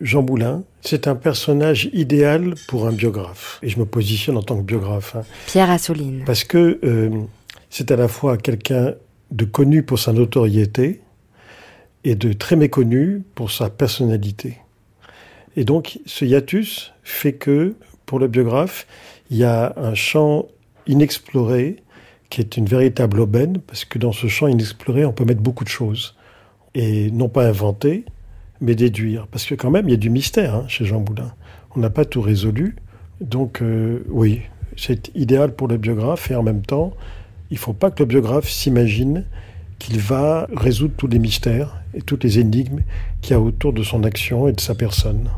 Jean Moulin, c'est un personnage idéal pour un biographe. Et je me positionne en tant que biographe. hein. Pierre Assouline. Parce que euh, c'est à la fois quelqu'un de connu pour sa notoriété et de très méconnu pour sa personnalité. Et donc, ce hiatus fait que, pour le biographe, il y a un champ inexploré qui est une véritable aubaine, parce que dans ce champ inexploré, on peut mettre beaucoup de choses. Et non pas inventer, mais déduire. Parce que quand même, il y a du mystère hein, chez Jean Moulin. On n'a pas tout résolu. Donc, euh, oui, c'est idéal pour le biographe et en même temps, il ne faut pas que le biographe s'imagine qu'il va résoudre tous les mystères et toutes les énigmes qu'il y a autour de son action et de sa personne.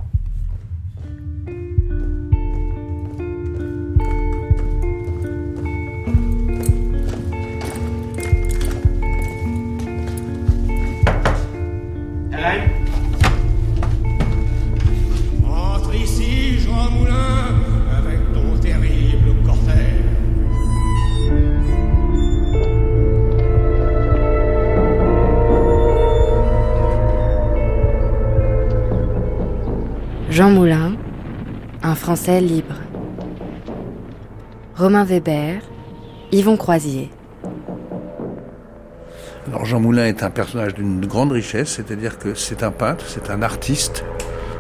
Français libre. Romain Weber, Yvon Croisier. Alors Jean Moulin est un personnage d'une grande richesse, c'est-à-dire que c'est un peintre, c'est un artiste,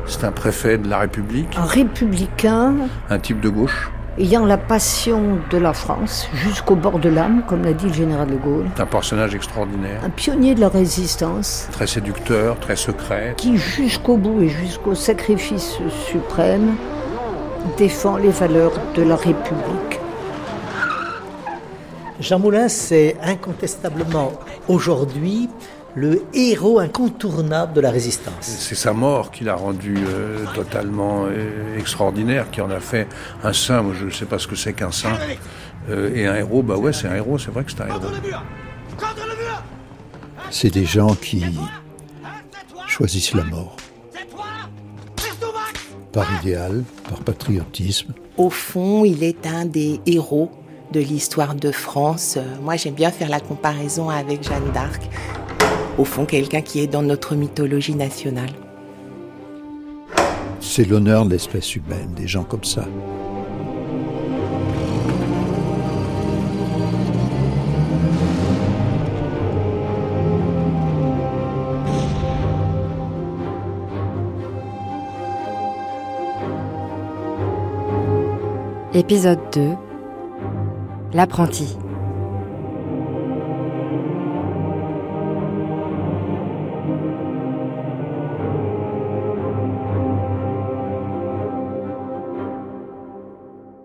c'est un préfet de la République, Un républicain un type de gauche, ayant la passion de la France jusqu'au bord de l'âme, comme l'a dit le général de Gaulle. c'est un personnage extraordinaire, Un pionnier de la résistance très séducteur, très secret. qui, jusqu'au bout et jusqu'au sacrifice suprême, défend les valeurs de la République. Jean Moulin, c'est incontestablement aujourd'hui le héros incontournable de la résistance. C'est sa mort qui l'a rendu euh, totalement euh, extraordinaire, qui en a fait un saint. Moi, je ne sais pas ce que c'est qu'un saint. Euh, et un héros, bah ouais, c'est un héros, c'est vrai que c'est un héros. C'est des gens qui choisissent la mort. Par idéal, par patriotisme. Au fond, il est un des héros de l'histoire de France. Moi, j'aime bien faire la comparaison avec Jeanne d'Arc. Au fond, quelqu'un qui est dans notre mythologie nationale. C'est l'honneur de l'espèce humaine, des gens comme ça. Épisode 2. L'apprenti.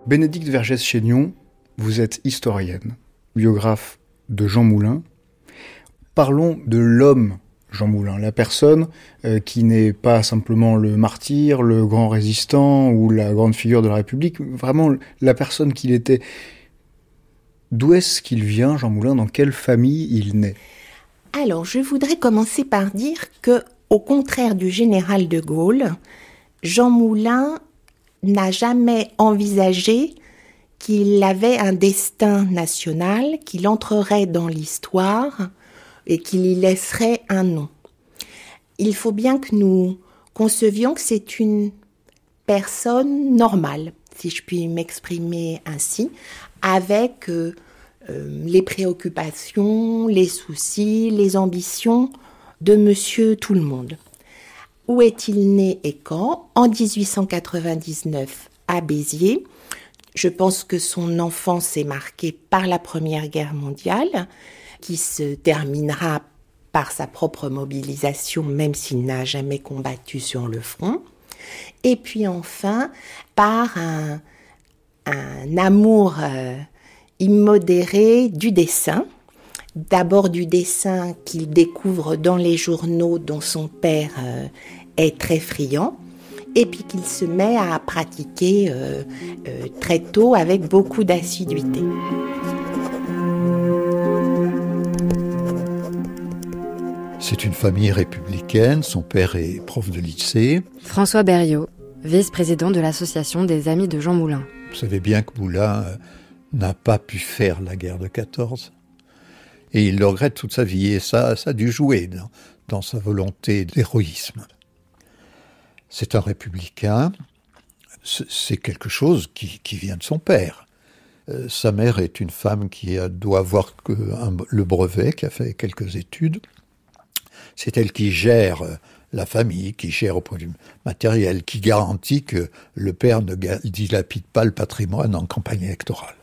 Bénédicte Vergès-Chénion, vous êtes historienne, biographe de Jean Moulin. Parlons de l'homme Jean Moulin, la personne euh, qui n'est pas simplement le martyr, le grand résistant ou la grande figure de la République, vraiment la personne qu'il était. D'où est-ce qu'il vient, Jean Moulin? Dans quelle famille il naît? Alors, je voudrais commencer par dire que, au contraire du général de Gaulle, Jean Moulin n'a jamais envisagé qu'il avait un destin national, qu'il entrerait dans l'histoire et qu'il y laisserait un nom. Il faut bien que nous concevions que c'est une personne normale, si je puis m'exprimer ainsi, avec euh, euh, les préoccupations, les soucis, les ambitions de monsieur tout le monde. Où est-il né et quand? En 1899 à Béziers. Je pense que son enfance est marquée par la Première Guerre mondiale, qui se terminera par sa propre mobilisation, même s'il n'a jamais combattu sur le front. Et puis enfin, par un, amour euh, immodéré du dessin. D'abord du dessin qu'il découvre dans les journaux dont son père euh, est très friand, et puis qu'il se met à pratiquer euh, très tôt avec beaucoup d'assiduité. C'est une famille républicaine, son père est prof de lycée. François Berriot, vice-président de l'association des Amis de Jean Moulin. Vous savez bien que Moulin euh, n'a pas pu faire la guerre de 14. Et il le regrette toute sa vie, et ça, ça a dû jouer dans, dans sa volonté d'héroïsme. C'est un républicain. C'est quelque chose qui, vient de son père. Euh, sa mère est une femme qui doit avoir que le brevet, qui a fait quelques études. C'est elle qui gère euh, la famille, qui gère au point de vue matériel, qui garantit que le père ne dilapide pas le patrimoine en campagne électorale.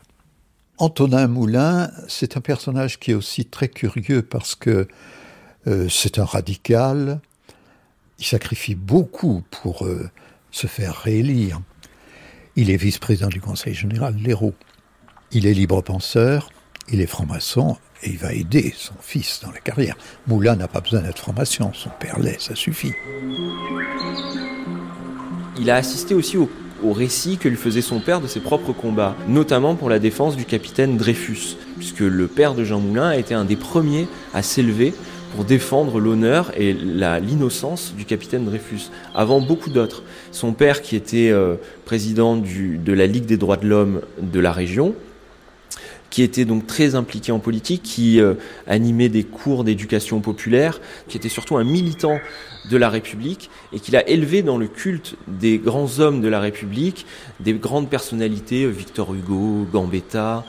Antonin Moulin, c'est un personnage qui est aussi très curieux parce que euh, c'est un radical, il sacrifie beaucoup pour euh, se faire réélire. Il est vice-président du Conseil général, l'Hérault. Il est libre penseur, il est franc-maçon, et il va aider son fils dans la carrière. Moulin n'a pas besoin d'être formation, son père l'est, ça suffit. Il a assisté aussi au, récit que lui faisait son père de ses propres combats, notamment pour la défense du capitaine Dreyfus, puisque le père de Jean Moulin a été un des premiers à s'élever pour défendre l'honneur et l'innocence du capitaine Dreyfus, avant beaucoup d'autres. Son père, qui était euh, président de la Ligue des droits de l'homme de la région, qui était donc très impliqué en politique, qui euh, animait des cours d'éducation populaire, qui était surtout un militant de la République et qu'il a élevé dans le culte des grands hommes de la République, des grandes personnalités, Victor Hugo, Gambetta.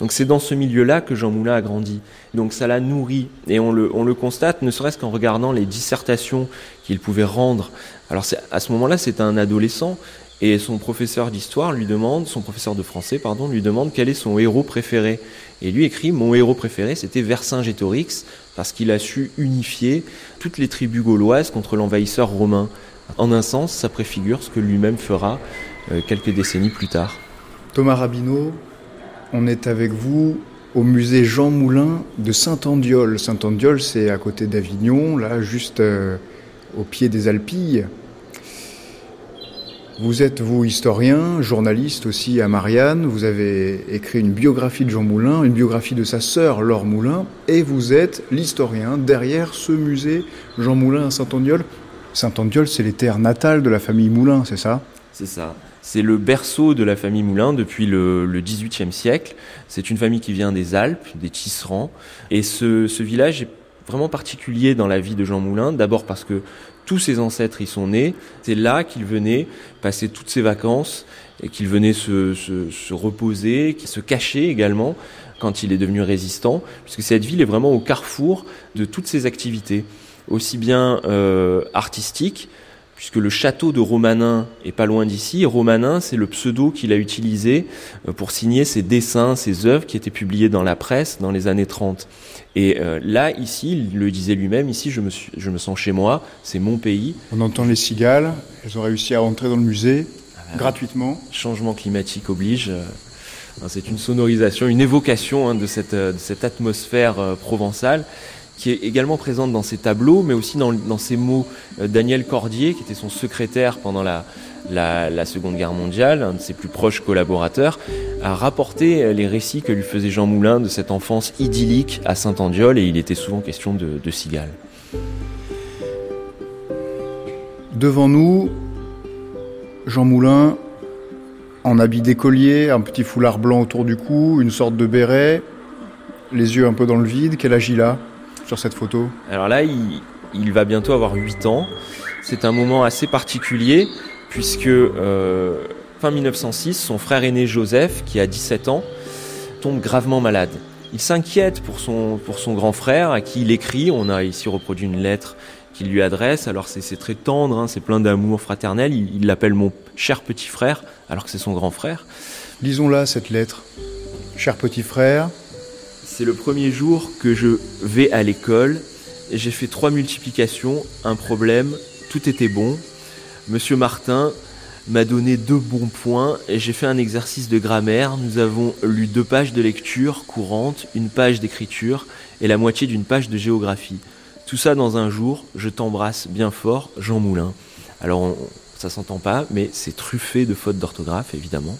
Donc c'est dans ce milieu-là que Jean Moulin a grandi. Donc ça l'a nourri et on le, on le constate ne serait-ce qu'en regardant les dissertations qu'il pouvait rendre. Alors à ce moment-là, c'est un adolescent, et son professeur d'histoire lui demande, son professeur de français, lui demande quel est son héros préféré. Et lui écrit Mon héros préféré, c'était Vercingétorix, parce qu'il a su unifier toutes les tribus gauloises contre l'envahisseur romain. En un sens, ça préfigure ce que lui-même fera euh, quelques décennies plus tard. Thomas Rabineau, on est avec vous au musée Jean Moulin de Saint-Andiol. Saint-Andiol, c'est à côté d'Avignon, là, juste euh, au pied des Alpilles. Vous êtes, vous, historien, journaliste aussi à Marianne. Vous avez écrit une biographie de Jean Moulin, une biographie de sa sœur Laure Moulin, et vous êtes l'historien derrière ce musée Jean Moulin à Saint-Andiol. Saint-Andiol, c'est les terres natales de la famille Moulin, c'est ça? C'est ça. C'est le berceau de la famille Moulin depuis le, XVIIIe siècle. C'est une famille qui vient des Alpes, des tisserands. Et ce, ce village est vraiment particulier dans la vie de Jean Moulin, d'abord parce que tous ses ancêtres y sont nés. C'est là qu'il venait passer toutes ses vacances et qu'il venait se, se, reposer, se cacher également quand il est devenu résistant, puisque cette ville est vraiment au carrefour de toutes ses activités, aussi bien euh, artistiques, puisque le château de Romanin est pas loin d'ici. Romanin, c'est le pseudo qu'il a utilisé euh, pour signer ses dessins, ses œuvres qui étaient publiées dans la presse dans les années 30. Et euh, là, ici, il le disait lui-même, ici, je me, suis, je me sens chez moi, c'est mon pays. On entend les cigales, elles ont réussi à entrer dans le musée ah ben, gratuitement. Changement climatique oblige. Euh, c'est une sonorisation, une évocation hein, de, cette, de cette atmosphère provençale qui est également présente dans ses tableaux, mais aussi dans, ses mots. Euh, Daniel Cordier, qui était son secrétaire pendant la, Seconde Guerre mondiale, un de ses plus proches collaborateurs, a rapporté euh, les récits que lui faisait Jean Moulin de cette enfance idyllique à Saint-Andiol, et il était souvent question de, de cigales. Devant nous, Jean Moulin, en habit d'écolier, un petit foulard blanc autour du cou, une sorte de béret, les yeux un peu dans le vide. Quel âge il a? Sur cette photo Alors là, il, va bientôt avoir 8 ans. C'est un moment assez particulier puisque euh, fin 1906, son frère aîné Joseph, qui a 17 ans, tombe gravement malade. Il s'inquiète pour son, pour son grand frère à qui il écrit. On a ici reproduit une lettre qu'il lui adresse. Alors c'est très tendre, hein, c'est plein d'amour fraternel. Il l'appelle mon cher petit frère alors que c'est son grand frère. Lisons-la cette lettre. Cher petit frère, c'est le premier jour que je vais à l'école. J'ai fait trois multiplications, un problème, tout était bon. Monsieur Martin m'a donné deux bons points j'ai fait un exercice de grammaire. Nous avons lu deux pages de lecture courante, une page d'écriture et la moitié d'une page de géographie. Tout ça dans un jour, je t'embrasse bien fort, Jean Moulin. Alors ça s'entend pas, mais c'est truffé de fautes d'orthographe évidemment.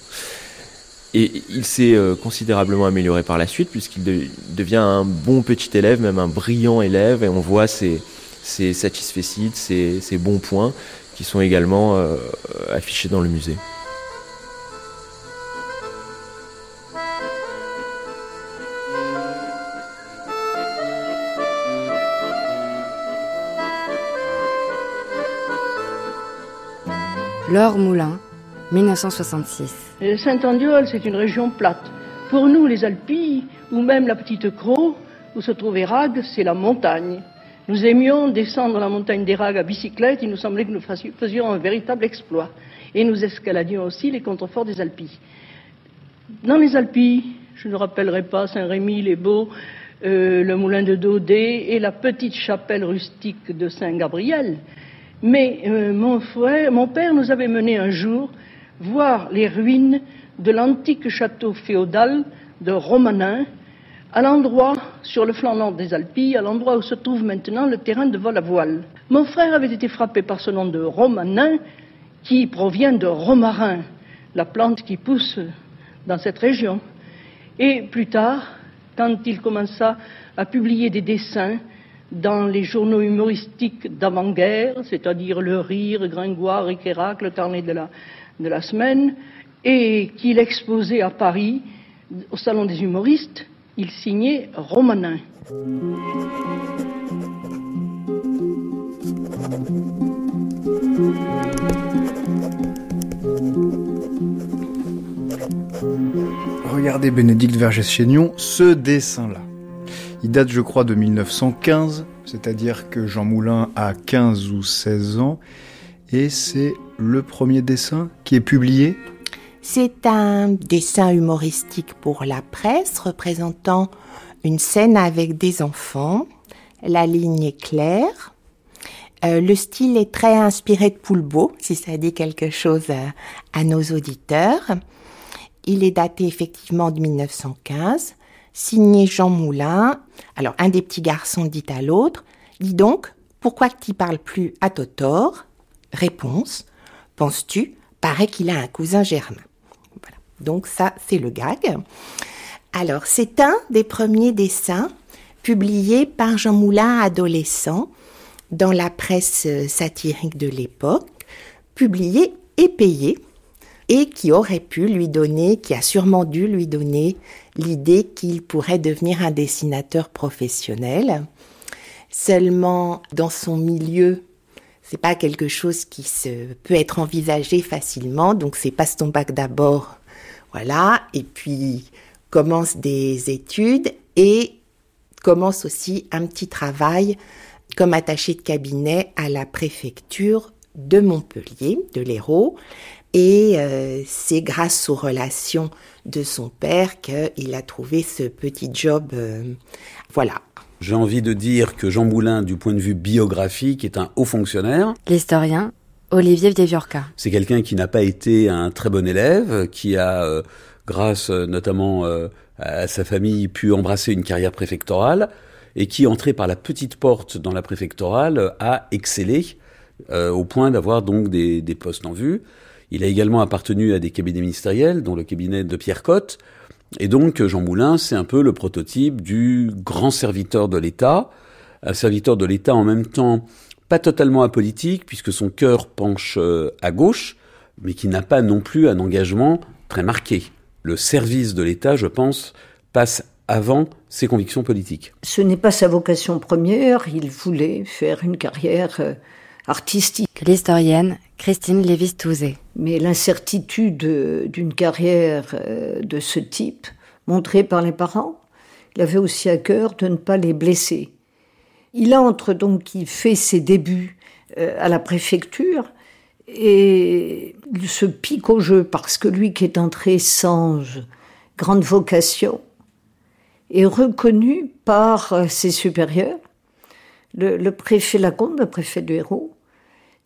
Et il s'est euh, considérablement amélioré par la suite, puisqu'il devient un bon petit élève, même un brillant élève, et on voit ses, ses ses, bons points, qui sont également euh, affichés dans le musée. Laure Moulin, 1966. Saint-Andiol, c'est une région plate. Pour nous, les Alpilles, ou même la petite Croix, où se trouve Erag, c'est la montagne. Nous aimions descendre la montagne d'Erag à bicyclette, il nous semblait que nous faisions un véritable exploit. Et nous escaladions aussi les contreforts des Alpilles. Dans les Alpilles, je ne rappellerai pas Saint-Rémy, les Beaux, euh, le moulin de Daudet et la petite chapelle rustique de Saint-Gabriel. Mais euh, mon, frère, mon père nous avait mené un jour voir les ruines de l'antique château féodal de Romanin, à l'endroit, sur le flanc nord des Alpilles, à l'endroit où se trouve maintenant le terrain de vol à voile. Mon frère avait été frappé par ce nom de Romanin, qui provient de romarin, la plante qui pousse dans cette région. Et plus tard, quand il commença à publier des dessins dans les journaux humoristiques d'avant-guerre, c'est-à-dire Le Rire, Gringoire, Iquerac, le carnet de la, de la semaine, et qu'il exposait à Paris, au Salon des humoristes, il signait Romanin. Regardez Bénédicte Vergès-Chénion, ce dessin-là. Il date, je crois, de 1915, c'est-à-dire que Jean Moulin a 15 ou 16 ans, et c'est le premier dessin qui est publié? C'est un dessin humoristique pour la presse représentant une scène avec des enfants. La ligne est claire. Euh, le style est très inspiré de Poulbeau, si ça dit quelque chose à, à nos auditeurs. Il est daté effectivement de 1915, signé Jean Moulin. Alors, un des petits garçons dit à l'autre, dis donc, pourquoi tu parles plus à Totor? Réponse, penses-tu? Paraît qu'il a un cousin germain. Donc ça, c'est le gag. Alors, c'est un des premiers dessins publiés par Jean Moulin adolescent dans la presse satirique de l'époque, publié et payé, et qui aurait pu lui donner, qui a sûrement dû lui donner l'idée qu'il pourrait devenir un dessinateur professionnel. Seulement, dans son milieu, c'est pas quelque chose qui se peut être envisagé facilement. Donc c'est passe ton bac d'abord, voilà, et puis commence des études et commence aussi un petit travail comme attaché de cabinet à la préfecture de Montpellier, de l'Hérault. Et euh, c'est grâce aux relations de son père qu'il a trouvé ce petit job. Euh, voilà, j'ai envie de dire que Jean Moulin, du point de vue biographique, est un haut fonctionnaire. L'historien Olivier Vieviorca. C'est quelqu'un qui n'a pas été un très bon élève, qui a, euh, grâce euh, notamment euh, à sa famille, pu embrasser une carrière préfectorale, et qui, entré par la petite porte dans la préfectorale, a excellé au point d'avoir donc des, des postes en vue. Il a également appartenu à des cabinets ministériels, dont le cabinet de Pierre Cotte, et donc Jean Moulin, c'est un peu le prototype du grand serviteur de l'État, un serviteur de l'État en même temps pas totalement apolitique, puisque son cœur penche euh, à gauche, mais qui n'a pas non plus un engagement très marqué. Le service de l'État, je pense, passe avant ses convictions politiques. Ce n'est pas sa vocation première, il voulait faire une carrière euh, artistique. L'historienne Christine Lévis-Touzé. Mais l'incertitude d'une carrière euh, de ce type, montrée par les parents, il avait aussi à cœur de ne pas les blesser. Il entre donc, il fait ses débuts euh, à la préfecture et il se pique au jeu parce que lui qui est entré sans grande vocation est reconnu par euh, ses supérieurs. Le, le préfet Lacombe, le préfet de Hérault,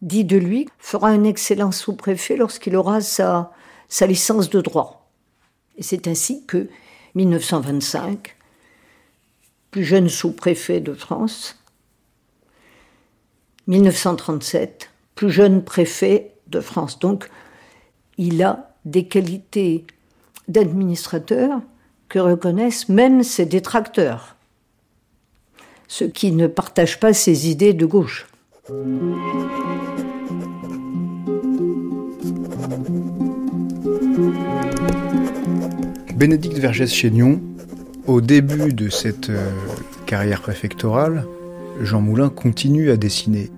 dit de lui, fera un excellent sous-préfet lorsqu'il aura sa, licence de droit. Et c'est ainsi que, 1925, plus jeune sous-préfet de France, 1937, plus jeune préfet de France. Donc, il a des qualités d'administrateur que reconnaissent même ses détracteurs, ceux qui ne partagent pas ses idées de gauche. Bénédicte Vergès-Chénion, au début de cette euh, carrière préfectorale, Jean Moulin continue à dessiner.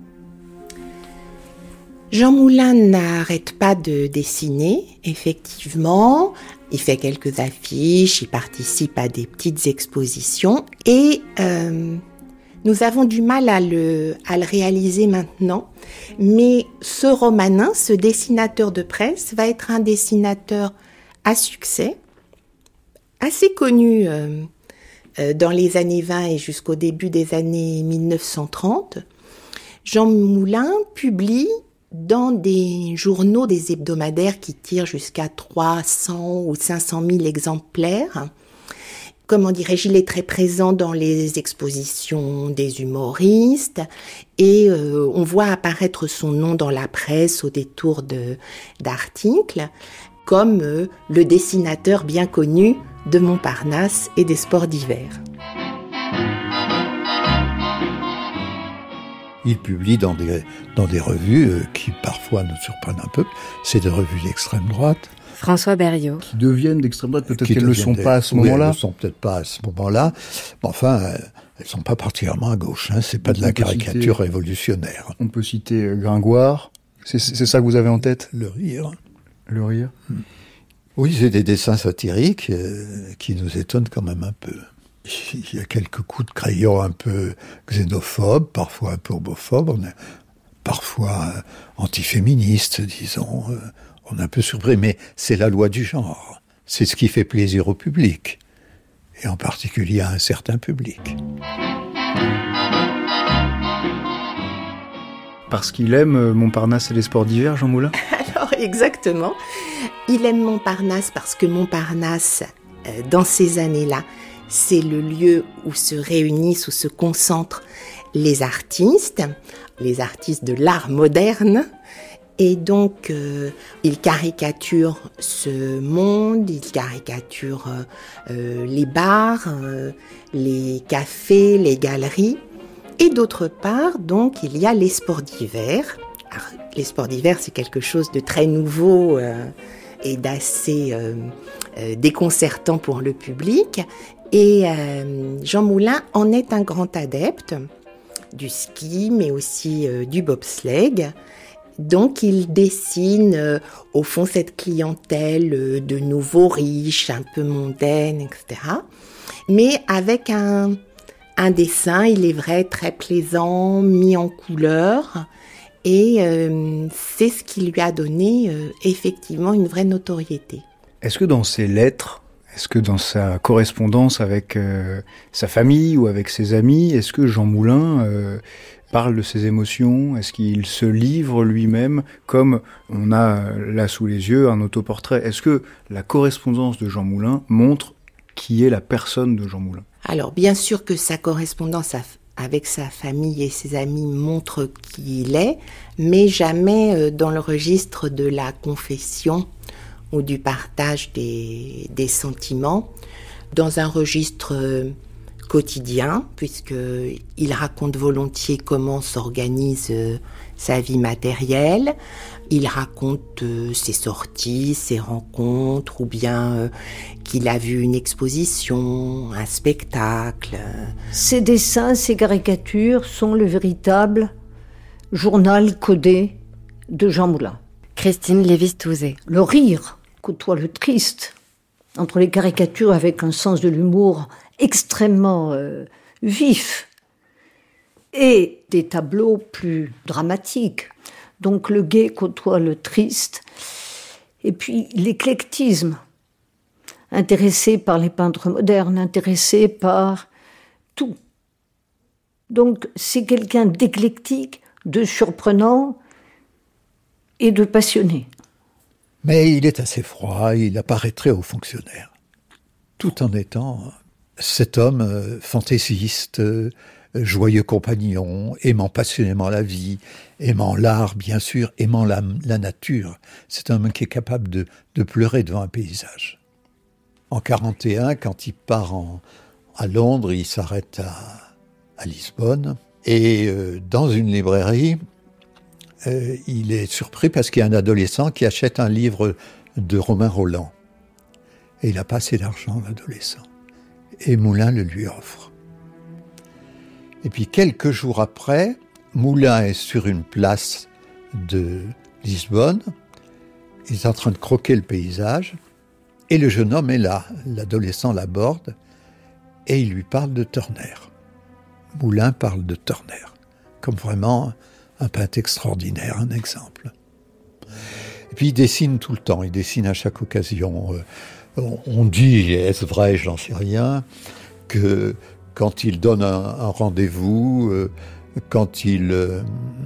Jean Moulin n'arrête pas de dessiner, effectivement. Il fait quelques affiches, il participe à des petites expositions et euh, nous avons du mal à le, à le réaliser maintenant. Mais ce romanin, ce dessinateur de presse, va être un dessinateur à succès, assez connu euh, euh, dans les années 20 et jusqu'au début des années 1930. Jean Moulin publie dans des journaux, des hebdomadaires qui tirent jusqu'à 300 ou 500 000 exemplaires. Comment dirais-je, il est très présent dans les expositions des humoristes et euh, on voit apparaître son nom dans la presse au détour d'articles comme le dessinateur bien connu de Montparnasse et des sports d'hiver. Il publie dans des, dans des revues euh, qui parfois nous surprennent un peu. C'est des revues d'extrême droite. François Berriot. Qui deviennent d'extrême droite, peut-être qu'elles ne le sont pas à ce moment-là. elles ne sont peut-être pas à ce moment-là. Mais enfin, euh, elles sont pas particulièrement à gauche. Hein. C'est pas de la caricature révolutionnaire. On peut citer euh, Gringoire. C'est ça que vous avez en tête? Le rire. Le rire. Hmm. Oui, c'est des dessins satiriques qui nous étonnent quand même un peu. Il y a quelques coups de crayon un peu xénophobes, parfois un peu homophobes, parfois euh, antiféministes, disons. Euh, on est un peu surpris, mais c'est la loi du genre. C'est ce qui fait plaisir au public, et en particulier à un certain public. Parce qu'il aime euh, Montparnasse et les sports d'hiver, Jean Moulin Alors exactement. Il aime Montparnasse parce que Montparnasse, dans ces années-là, c'est le lieu où se réunissent, où se concentrent les artistes, les artistes de l'art moderne. Et donc, euh, il caricature ce monde, il caricature euh, euh, les bars, les cafés, les galeries. Et d'autre part, donc, il y a les sports d'hiver. Les sports d'hiver, c'est quelque chose de très nouveau et d'assez déconcertant pour le public. Et euh, Jean Moulin en est un grand adepte du ski, mais aussi euh, du bobsleigh. Donc il dessine euh, au fond cette clientèle de nouveaux riches, un peu mondaine, etc. Mais avec un, un dessin, il est vrai, très plaisant, mis en couleur. Et c'est ce qui lui a donné effectivement une vraie notoriété. Est-ce que dans ses lettres, est-ce que dans sa correspondance avec euh, sa famille ou avec ses amis, est-ce que Jean Moulin euh, parle de ses émotions? Est-ce qu'il se livre lui-même comme on a là sous les yeux un autoportrait? Est-ce que la correspondance de Jean Moulin montre qui est la personne de Jean Moulin. Alors bien sûr que sa correspondance avec sa famille et ses amis montre qui il est, mais jamais euh, dans le registre de la confession ou du partage des, sentiments. Dans un registre euh, quotidien, puisqu'il raconte volontiers comment s'organise euh, sa vie matérielle. Il raconte euh, ses sorties, ses rencontres, ou bien qu'il a vu une exposition, un spectacle. Ces dessins, ces caricatures sont le véritable journal codé de Jean Moulin. Christine Lévis-Touzé. Le rire côtoie le triste, entre les caricatures avec un sens de l'humour extrêmement euh, vif, et des tableaux plus dramatiques. Donc le gai côtoie le triste, et puis l'éclectisme, intéressé par les peintres modernes, intéressé par tout. Donc c'est quelqu'un d'éclectique, de surprenant et de passionné. Mais il est assez froid, il apparaîtrait aux fonctionnaires. Tout en étant cet homme euh, fantaisiste, euh, joyeux compagnon, aimant passionnément la vie, aimant l'art bien sûr, aimant la, nature. C'est un homme qui est capable de, pleurer devant un paysage. En 41, quand il part à Londres, il s'arrête à, Lisbonne et euh, dans une librairie, il est surpris parce qu'il y a un adolescent qui achète un livre de Romain Roland. Et il n'a pas assez d'argent, l'adolescent. Et Moulin le lui offre. Et puis quelques jours après, Moulin est sur une place de Lisbonne. Il est en train de croquer le paysage. Et le jeune homme est là. L'adolescent l'aborde et il lui parle de Turner. Moulin parle de Turner comme vraiment un peintre extraordinaire, un exemple. Et puis il dessine tout le temps, il dessine à chaque occasion. Euh, on dit, est-ce vrai, je n'en sais rien, que quand il donne un, rendez-vous, euh, quand il euh,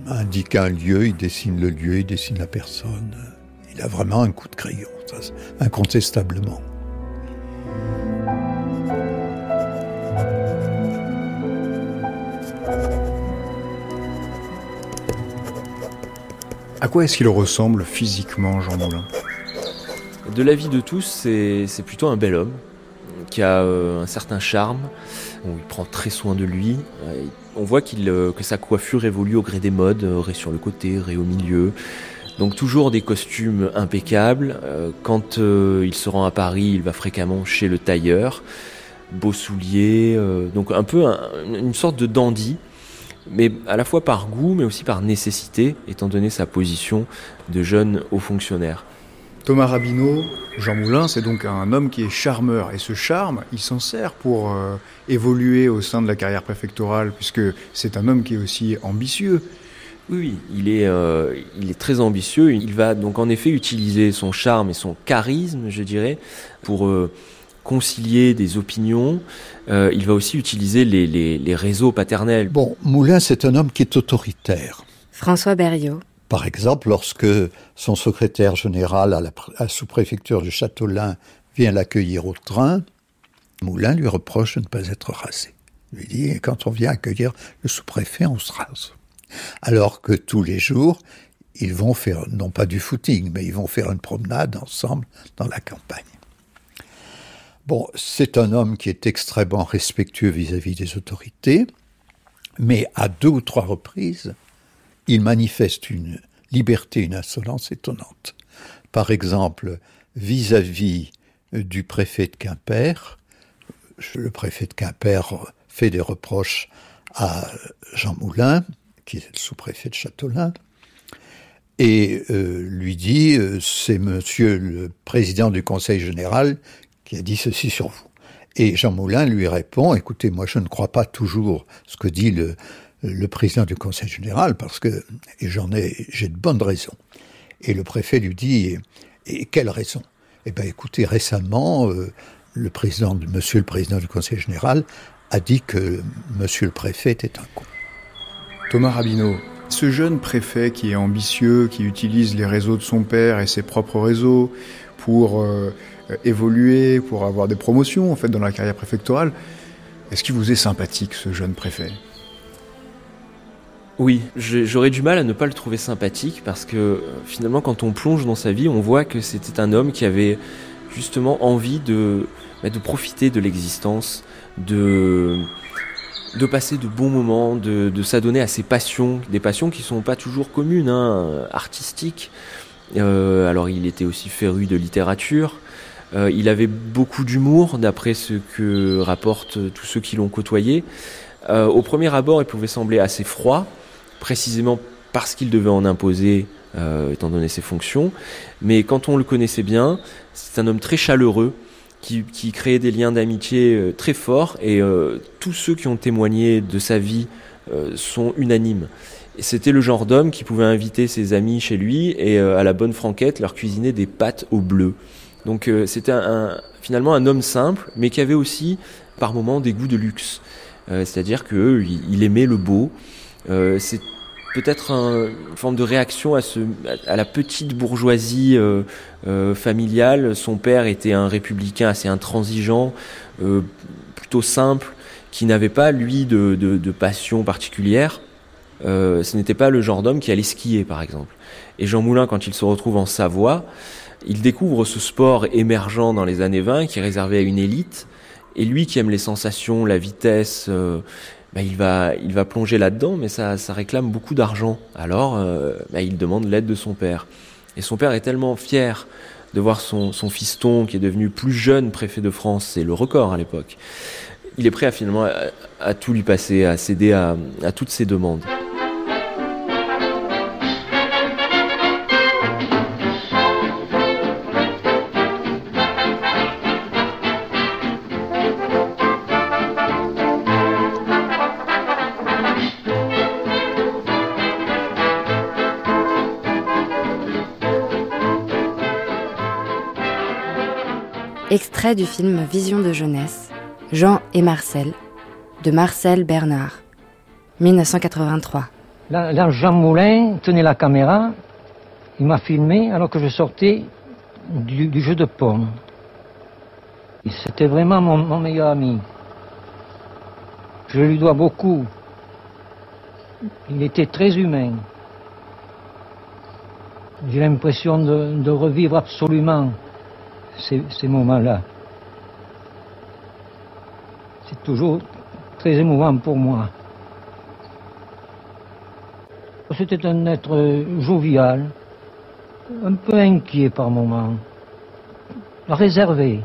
indique un lieu, il dessine le lieu, il dessine la personne. Il a vraiment un coup de crayon, incontestablement. À quoi est-ce qu'il ressemble physiquement, Jean Moulin? De l'avis de tous, c'est plutôt un bel homme qui a euh, un certain charme. il prend très soin de lui. Euh, on voit euh, que sa coiffure évolue au gré des modes, ré sur le côté, ré au milieu. Donc toujours des costumes impeccables. quand il se rend à Paris, il va fréquemment chez le tailleur. Beaux souliers, donc un peu une sorte de dandy mais à la fois par goût, mais aussi par nécessité, étant donné sa position de jeune haut fonctionnaire. Thomas Rabineau, Jean Moulin, c'est donc un homme qui est charmeur. Et ce charme, il s'en sert pour euh, évoluer au sein de la carrière préfectorale, puisque c'est un homme qui est aussi ambitieux. Oui, il est, euh, il est très ambitieux. Il va donc en effet utiliser son charme et son charisme, je dirais, pour euh, concilier des opinions. Euh, il va aussi utiliser les, réseaux paternels. Bon, Moulin, c'est un homme qui est autoritaire. François Berriot. Par exemple, lorsque son secrétaire général à la, sous-préfecture de Châteaulin vient l'accueillir au train, Moulin lui reproche de ne pas être rasé. Il lui dit, quand on vient accueillir le sous-préfet, on se rase. Alors que tous les jours, ils vont faire, non pas du footing, mais ils vont faire une promenade ensemble dans la campagne. Bon, c'est un homme qui est extrêmement respectueux vis-à-vis des autorités, mais à deux ou trois reprises, il manifeste une liberté, une insolence étonnante. Par exemple, vis-à-vis du préfet de Quimper, le préfet de Quimper fait des reproches à Jean Moulin, qui est le sous-préfet de Châteaulin, et euh, lui dit euh, c'est monsieur le président du conseil général qui a dit ceci sur vous. Et Jean Moulin lui répond, écoutez, moi je ne crois pas toujours ce que dit le, le président du Conseil général, parce que, j'en ai, j'ai de bonnes raisons. Et le préfet lui dit, et, quelle raison Eh bien écoutez, récemment, euh, le président, monsieur le président du Conseil général a dit que monsieur le préfet était un con. Thomas Rabineau, ce jeune préfet qui est ambitieux, qui utilise les réseaux de son père et ses propres réseaux pour... Euh, évoluer, pour avoir des promotions en fait dans la carrière préfectorale. Est-ce qu'il vous est sympathique ce jeune préfet? Oui, j'aurais du mal à ne pas le trouver sympathique parce que euh, finalement quand on plonge dans sa vie, on voit que c'était un homme qui avait justement envie de, bah, profiter de l'existence, de, de passer de bons moments, de, s'adonner à ses passions, des passions qui sont pas toujours communes, hein, artistiques. Euh, alors il était aussi féru de littérature, euh, il avait beaucoup d'humour, d'après ce que rapportent tous ceux qui l'ont côtoyé. Au premier abord, il pouvait sembler assez froid, précisément parce qu'il devait en imposer, euh, étant donné ses fonctions. Mais quand on le connaissait bien, c'est un homme très chaleureux, qui, qui créait des liens d'amitié très forts, et tous ceux qui ont témoigné de sa vie sont unanimes. C'était le genre d'homme qui pouvait inviter ses amis chez lui et à la bonne franquette leur cuisiner des pâtes au bleu. Donc euh, c'était un, finalement un homme simple, mais qui avait aussi par moments des goûts de luxe. Euh, c'est-à-dire qu'il il aimait le beau. Euh, c'est peut-être une forme de réaction à, ce, à la petite bourgeoisie familiale. Son père était un républicain assez intransigeant, plutôt simple, qui n'avait pas, lui, de, de, passion particulière. ce n'était pas le genre d'homme qui allait skier, par exemple. Et Jean Moulin, quand il se retrouve en Savoie, il découvre ce sport émergent dans les années 20 qui est réservé à une élite. Et lui qui aime les sensations, la vitesse, euh, bah, il, va, il va plonger là-dedans, mais ça, réclame beaucoup d'argent. Alors euh, bah, il demande l'aide de son père. Et son père est tellement fier de voir son, son fiston qui est devenu plus jeune préfet de France, c'est le record à l'époque. Il est prêt à finalement à, tout lui passer, à céder à toutes ses demandes. Extrait du film Vision de jeunesse, Jean et Marcel, de Marcel Bernard, 1983. Là, Jean Moulin tenait la caméra, il m'a filmé alors que je sortais du, jeu de pommes. C'était vraiment mon, meilleur ami. Je lui dois beaucoup. Il était très humain. J'ai l'impression de, revivre absolument ces, moments-là. C'est toujours très émouvant pour moi. C'était un être jovial, un peu inquiet par moments, réservé.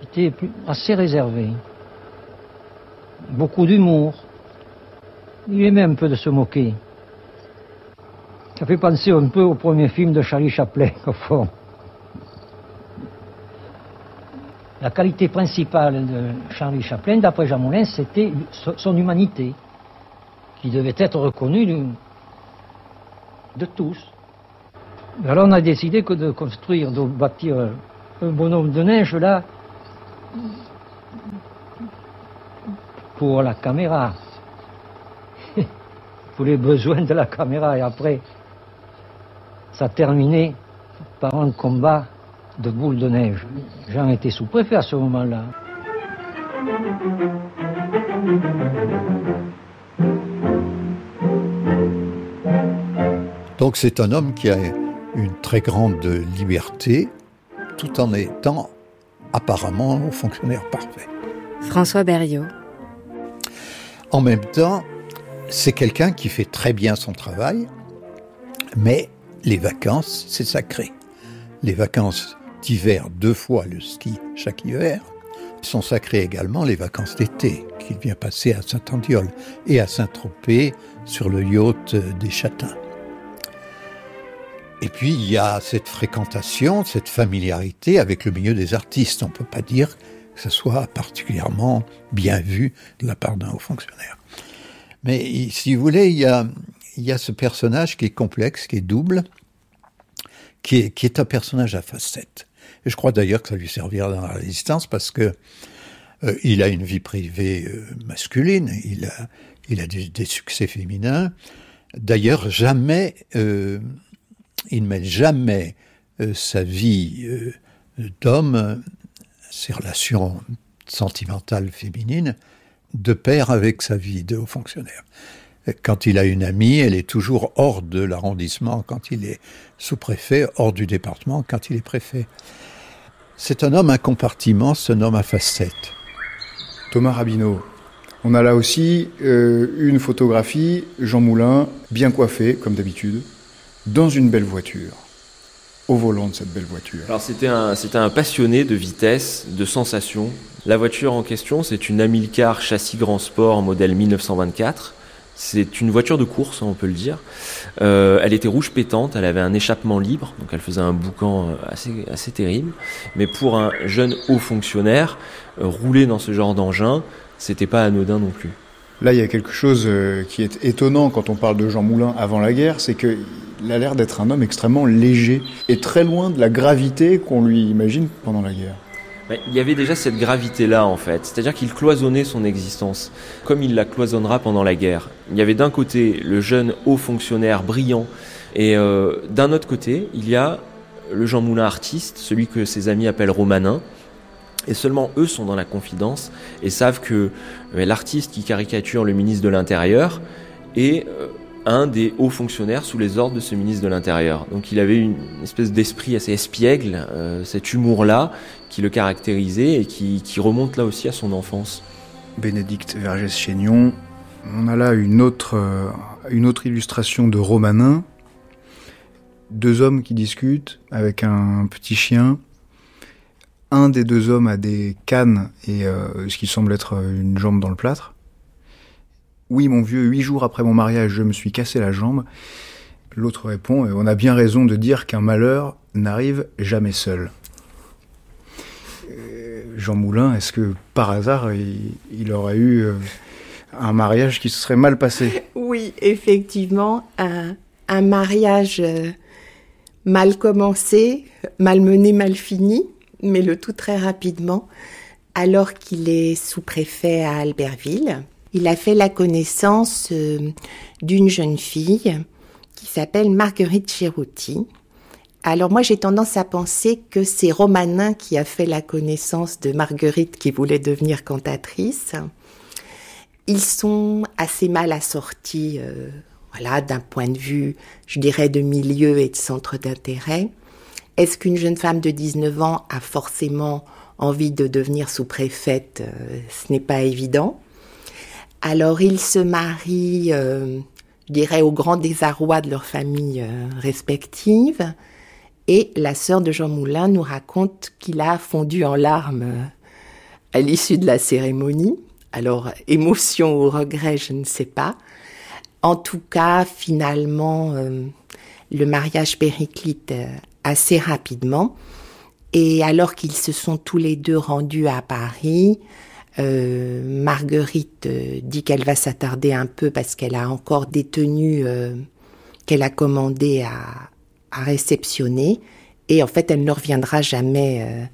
Il était assez réservé. Beaucoup d'humour. Il aimait un peu de se moquer. Ça fait penser un peu au premier film de Charlie Chaplin, au fond. La qualité principale de Charlie Chaplin, d'après Jean Moulin, c'était son humanité, qui devait être reconnue de tous. Alors on a décidé que de construire, de bâtir un bonhomme de neige là pour la caméra, pour les besoins de la caméra. Et après, ça terminé par un combat de boules de neige. Jean était sous-préfet à ce moment-là. Donc c'est un homme qui a une très grande liberté tout en étant apparemment un fonctionnaire parfait. François Berriot. En même temps, c'est quelqu'un qui fait très bien son travail, mais les vacances, c'est sacré. Les vacances d'hiver, deux fois le ski chaque hiver, sont sacrées également les vacances d'été qu'il vient passer à Saint-Andiol et à Saint-Tropez sur le yacht des Châtains. Et puis, il y a cette fréquentation, cette familiarité avec le milieu des artistes. On ne peut pas dire que ce soit particulièrement bien vu de la part d'un haut fonctionnaire. Mais si vous voulez, il y a, ce personnage qui est complexe, qui est double, qui est un personnage à facettes. Et je crois d'ailleurs que ça lui servira dans la résistance parce que euh, il a une vie privée euh, masculine, il a, des, succès féminins. D'ailleurs, jamais euh, il ne met jamais sa vie d'homme, ses relations sentimentales féminines, de pair avec sa vie de haut fonctionnaire. Quand il a une amie, elle est toujours hors de l'arrondissement quand il est sous-préfet, hors du département quand il est préfet. C'est un homme à compartiment, c'est un homme à facettes. Thomas Rabineau, on a là aussi euh, une photographie, Jean Moulin, bien coiffé, comme d'habitude, dans une belle voiture, au volant de cette belle voiture. Alors c'était un, c'était un passionné de vitesse, de sensations. La voiture en question, c'est une Amilcar châssis grand sport modèle 1924. C'est une voiture de course, hein, on peut le dire. Euh, elle était rouge pétante, elle avait un échappement libre, donc elle faisait un boucan euh, assez, assez terrible. Mais pour un jeune haut fonctionnaire, euh, rouler dans ce genre d'engin, c'était pas anodin non plus. Là, il y a quelque chose qui est étonnant quand on parle de Jean Moulin avant la guerre, c'est que il a l'air d'être un homme extrêmement léger et très loin de la gravité qu'on lui imagine pendant la guerre. Il y avait déjà cette gravité-là, en fait. C'est-à-dire qu'il cloisonnait son existence, comme il la cloisonnera pendant la guerre. Il y avait d'un côté le jeune haut fonctionnaire brillant, et euh, d'un autre côté, il y a le Jean Moulin artiste, celui que ses amis appellent Romanin. Et seulement eux sont dans la confidence et savent que euh, l'artiste qui caricature le ministre de l'Intérieur est euh, un des hauts fonctionnaires sous les ordres de ce ministre de l'Intérieur. Donc il avait une espèce d'esprit assez espiègle, euh, cet humour-là qui le caractérisait et qui, remonte là aussi à son enfance. Bénédicte Vergès-Chaignon, on a là une autre, euh, une autre illustration de Romanin. Deux hommes qui discutent avec un petit chien. Un des deux hommes a des cannes et euh, ce qui semble être une jambe dans le plâtre. Oui, mon vieux, huit jours après mon mariage, je me suis cassé la jambe. L'autre répond On a bien raison de dire qu'un malheur n'arrive jamais seul. Euh, Jean Moulin, est-ce que par hasard, il, aurait eu euh, un mariage qui se serait mal passé? Oui, effectivement, un, mariage euh, mal commencé, mal mené, mal fini. mais le tout très rapidement. Alors qu'il est sous-préfet à Albertville, il a fait la connaissance euh, d'une jeune fille qui s'appelle Marguerite Cherouti. Alors moi j'ai tendance à penser que c'est Romanin qui a fait la connaissance de Marguerite qui voulait devenir cantatrice. Ils sont assez mal assortis, euh, voilà, d'un point de vue, je dirais, de milieu et de centre d'intérêt. Est-ce qu'une jeune femme de 19 ans a forcément envie de devenir sous-préfète? Euh, Ce n'est pas évident. Alors ils se marient, euh, je dirais, au grand désarroi de leurs familles respectives. Et la sœur de Jean Moulin nous raconte qu'il a fondu en larmes à l'issue de la cérémonie. Alors, émotion ou regret, je ne sais pas. En tout cas, finalement, euh, le mariage périclite euh, assez rapidement. Et alors qu'ils se sont tous les deux rendus à Paris, euh, Marguerite dit qu'elle va s'attarder un peu parce qu'elle a encore des tenues qu'elle a commandées à, à, réceptionner. Et en fait, elle ne reviendra jamais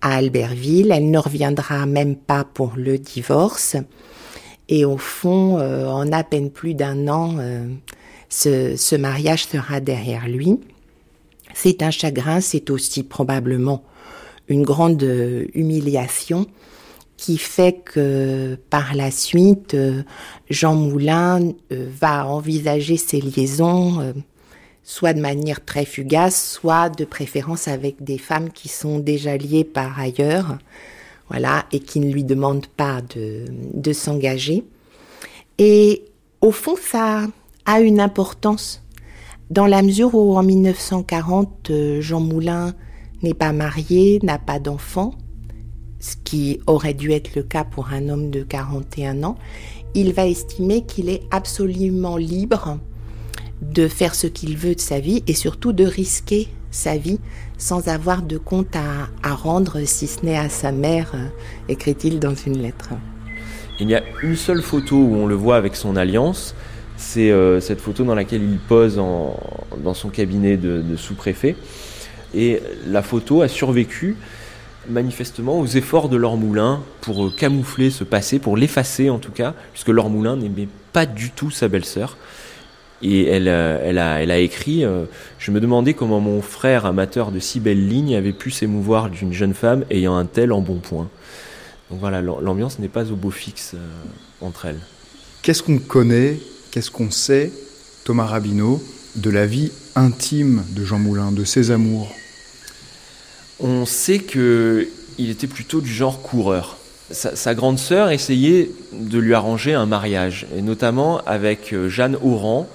à Albertville. Elle ne reviendra même pas pour le divorce. Et au fond, euh, en à peine plus d'un an, euh, ce, ce, mariage sera derrière lui. C'est un chagrin, c'est aussi probablement une grande humiliation qui fait que par la suite, euh, Jean Moulin va envisager ses liaisons soit de manière très fugace, soit de préférence avec des femmes qui sont déjà liées par ailleurs, voilà, et qui ne lui demandent pas de, de s'engager. Et au fond, ça a une importance dans la mesure où en 1940, euh, Jean Moulin n'est pas marié, n'a pas d'enfant, ce qui aurait dû être le cas pour un homme de 41 ans, il va estimer qu'il est absolument libre de faire ce qu'il veut de sa vie et surtout de risquer sa vie sans avoir de compte à, rendre, si ce n'est à sa mère, euh, écrit-il dans une lettre. Il y a une seule photo où on le voit avec son alliance, c'est euh, cette photo dans laquelle il pose dans son cabinet de, sous-préfet. Et la photo a survécu manifestement aux efforts de Laure Moulin pour euh, camoufler ce passé, pour l'effacer en tout cas, puisque Laure Moulin n'aimait pas du tout sa belle-sœur. Et elle, euh, elle, a, elle a écrit euh, Je me demandais comment mon frère, amateur de si belles lignes, avait pu s'émouvoir d'une jeune femme ayant un tel embonpoint. Donc voilà, l'ambiance n'est pas au beau fixe entre elles. Qu'est-ce qu'on connaît, qu'est-ce qu'on sait, Thomas Rabineau, de la vie intime de Jean Moulin, de ses amours? On sait qu'il était plutôt du genre coureur. Sa, grande sœur essayait de lui arranger un mariage, et notamment avec Jeanne Oran,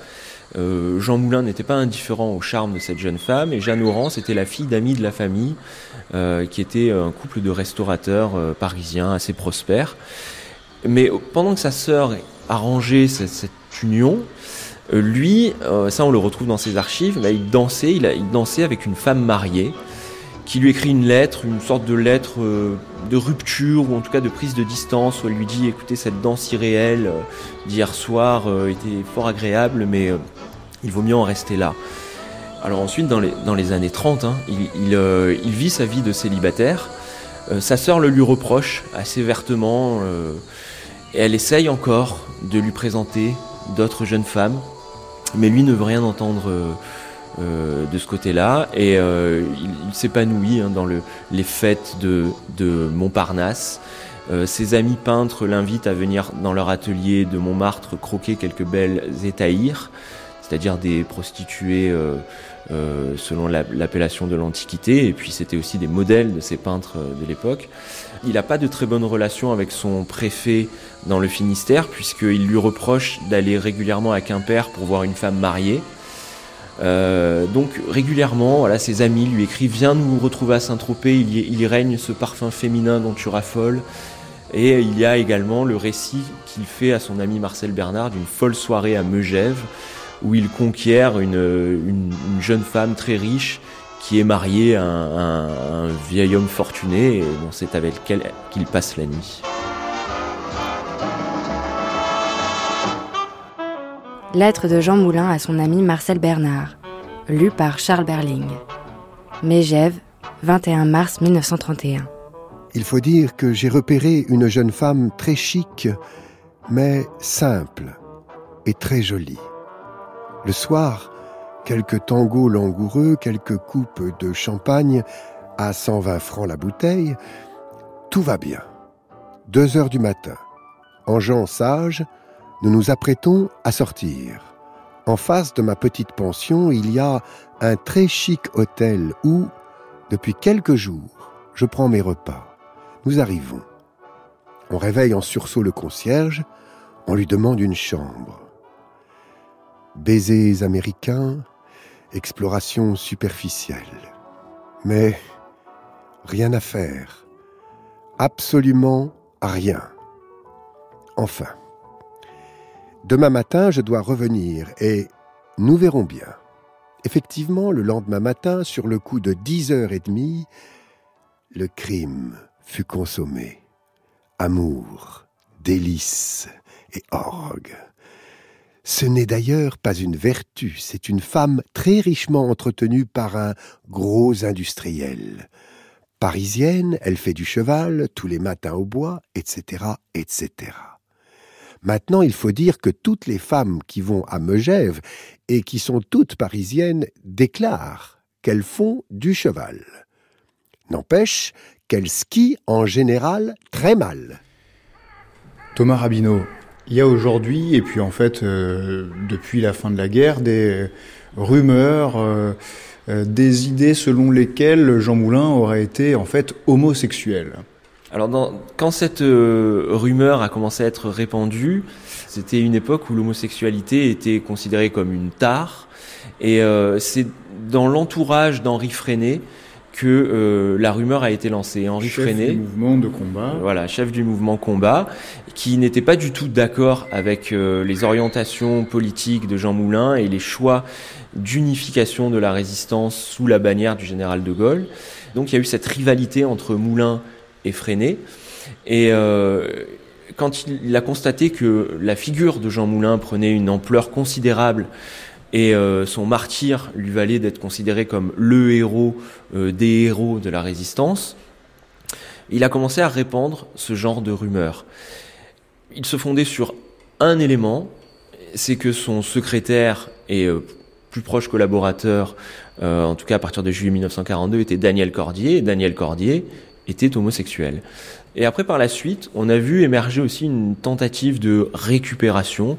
euh, Jean Moulin n'était pas indifférent au charme de cette jeune femme et Jeanne Oran, c'était la fille d'amis de la famille euh, qui était un couple de restaurateurs euh, parisiens assez prospères. Mais pendant que sa sœur arrangeait cette, union, lui, ça on le retrouve dans ses archives, bah, il dansait, il, dansait avec une femme mariée qui lui écrit une lettre, une sorte de lettre de rupture ou en tout cas de prise de distance où elle lui dit écoutez cette danse irréelle d'hier soir était fort agréable mais il vaut mieux en rester là. Alors ensuite, dans les, années 30, hein, il, euh, vit sa vie de célibataire. Euh, sa sœur le lui reproche assez vertement, euh, et elle essaye encore de lui présenter d'autres jeunes femmes, mais lui ne veut rien entendre de ce côté-là, et il, s'épanouit hein, dans le, les fêtes de, Montparnasse. ses amis peintres l'invitent à venir dans leur atelier de Montmartre croquer quelques belles étaïrs c'est-à-dire des prostituées euh, euh, selon l'appellation de l'Antiquité, et puis c'était aussi des modèles de ces peintres euh, de l'époque. Il n'a pas de très bonne relation avec son préfet dans le Finistère, puisqu'il lui reproche d'aller régulièrement à Quimper pour voir une femme mariée. Euh, donc régulièrement, voilà, ses amis lui écrivent Viens nous retrouver à Saint-Tropez, il, y règne ce parfum féminin dont tu raffoles. Et il y a également le récit qu'il fait à son ami Marcel Bernard d'une folle soirée à Megève, où il conquiert une, une, une, jeune femme très riche qui est mariée à un, vieil homme fortuné, et c'est avec elle qu'il passe la nuit. Lettre de Jean Moulin à son ami Marcel Bernard, lu par Charles Berling. Mégève, 21 mars 1931. Il faut dire que j'ai repéré une jeune femme très chic, mais simple et très jolie. Le soir, quelques tangos langoureux, quelques coupes de champagne à 120 francs la bouteille, tout va bien. Deux heures du matin. En gens sages, nous nous apprêtons à sortir. En face de ma petite pension, il y a un très chic hôtel où, depuis quelques jours, je prends mes repas. Nous arrivons. On réveille en sursaut le concierge, on lui demande une chambre. Baisers américains, exploration superficielle. Mais rien à faire. Absolument rien. Enfin. Demain matin, je dois revenir et nous verrons bien. Effectivement, le lendemain matin, sur le coup de dix heures et demie, le crime fut consommé. Amour, délices et orgue. Ce n'est d'ailleurs pas une vertu, c'est une femme très richement entretenue par un gros industriel. Parisienne, elle fait du cheval tous les matins au bois, etc., etc. Maintenant, il faut dire que toutes les femmes qui vont à Megève et qui sont toutes parisiennes déclarent qu'elles font du cheval. N'empêche qu'elles skient en général très mal. Thomas Rabineau, il y a aujourd'hui, et puis en fait euh, depuis la fin de la guerre, des rumeurs, euh, euh, des idées selon lesquelles Jean Moulin aurait été en fait homosexuel. Alors dans, quand cette rumeur a commencé à être répandue, c'était une époque où l'homosexualité était considérée comme une tare, et c'est dans l'entourage d'Henri Freinet que euh, la rumeur a été lancée. Henri chef Freinet, du mouvement de combat, voilà, chef du mouvement combat, qui n'était pas du tout d'accord avec euh, les orientations politiques de Jean Moulin et les choix d'unification de la résistance sous la bannière du général de Gaulle. Donc il y a eu cette rivalité entre Moulin Freinet. Et euh, quand il a constaté que la figure de Jean Moulin prenait une ampleur considérable et euh, son martyr lui valait d'être considéré comme le héros euh, des héros de la résistance, il a commencé à répandre ce genre de rumeurs. Il se fondait sur un élément, c'est que son secrétaire et plus proche collaborateur, en tout cas à partir de juillet 1942, était Daniel Cordier, Daniel Cordier était homosexuel. Et après, par la suite, on a vu émerger aussi une tentative de récupération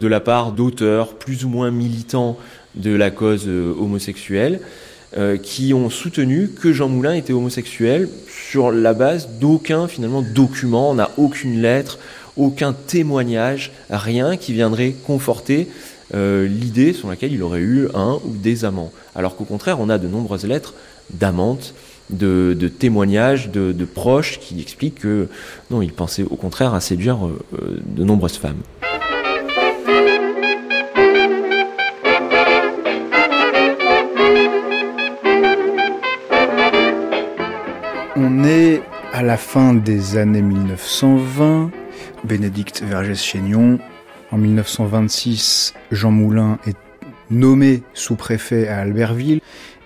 de la part d'auteurs plus ou moins militants de la cause euh, homosexuelle, euh, qui ont soutenu que Jean Moulin était homosexuel sur la base d'aucun finalement document, on n'a aucune lettre, aucun témoignage, rien qui viendrait conforter euh, l'idée sur laquelle il aurait eu un ou des amants. Alors qu'au contraire, on a de nombreuses lettres d'amantes, de, témoignages de, proches qui expliquent que non, il pensait au contraire à séduire de nombreuses femmes. On est à la fin des années 1920. Bénédicte Vergès-Chaignon. En 1926, Jean Moulin est nommé sous-préfet à Albertville.